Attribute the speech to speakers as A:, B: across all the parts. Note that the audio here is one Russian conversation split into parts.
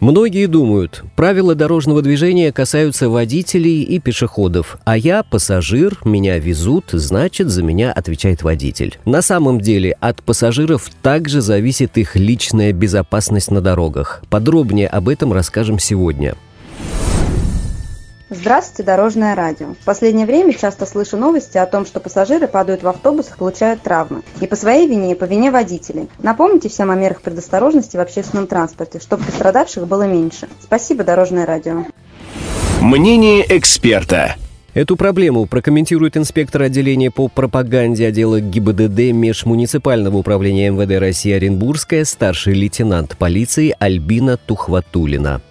A: Многие думают, правила дорожного движения касаются водителей и пешеходов, а я пассажир, меня везут, значит, за меня отвечает водитель. На самом деле от пассажиров также зависит их личная безопасность на дорогах. Подробнее об этом расскажем сегодня.
B: Здравствуйте, Дорожное радио. В последнее время часто слышу новости о том, что пассажиры падают в автобусах, получают травмы. Не по своей вине, и по вине водителей. Напомните всем о мерах предосторожности в общественном транспорте, чтобы пострадавших было меньше. Спасибо, Дорожное радио.
C: Мнение эксперта.
A: Эту проблему прокомментирует инспектор отделения по пропаганде отдела ГИБДД Межмуниципального управления МВД России Оренбургская старший лейтенант полиции Альбина Тухватулина.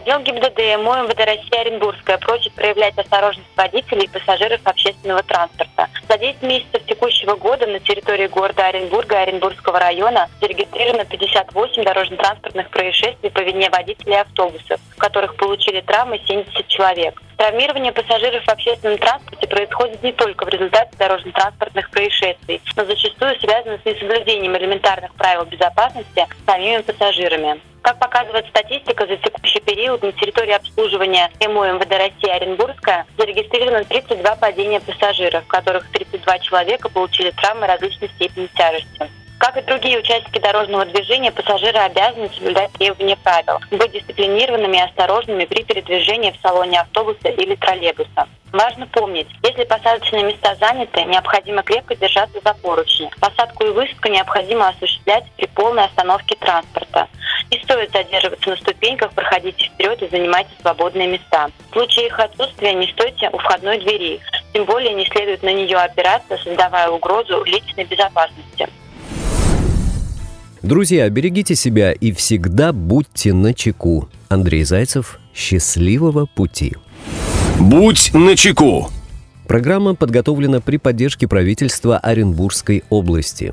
D: Отдел ГИБДД МО МВД России Оренбургская просит проявлять осторожность водителей и пассажиров общественного транспорта. За 10 месяцев текущего года на территории города Оренбурга и Оренбургского района зарегистрировано 58 дорожно-транспортных происшествий по вине водителей автобусов, в которых получили травмы 70 человек. Травмирование пассажиров в общественном транспорте происходит не только в результате дорожно-транспортных происшествий, но зачастую связано с несоблюдением элементарных правил безопасности самими пассажирами. Как показывает статистика, за текущий период на территории обслуживания МО МВД России Оренбургская зарегистрировано 32 падения пассажиров, в которых 32 человека получили травмы различной степени тяжести. Как и другие участники дорожного движения, пассажиры обязаны соблюдать требования правил, быть дисциплинированными и осторожными при передвижении в салоне автобуса или троллейбуса. Важно помнить, если посадочные места заняты, необходимо крепко держаться за поручни. Посадку и высадку необходимо осуществлять при полной остановке транспорта. Не стоит задерживаться на ступеньках, проходите вперед и занимайте свободные места. В случае их отсутствия не стойте у входной двери, тем более не следует на нее опираться, создавая угрозу личной безопасности.
A: Друзья, берегите себя и всегда будьте на чеку. Андрей Зайцев, счастливого пути.
C: Будь начеку.
A: Программа подготовлена при поддержке правительства Оренбургской области.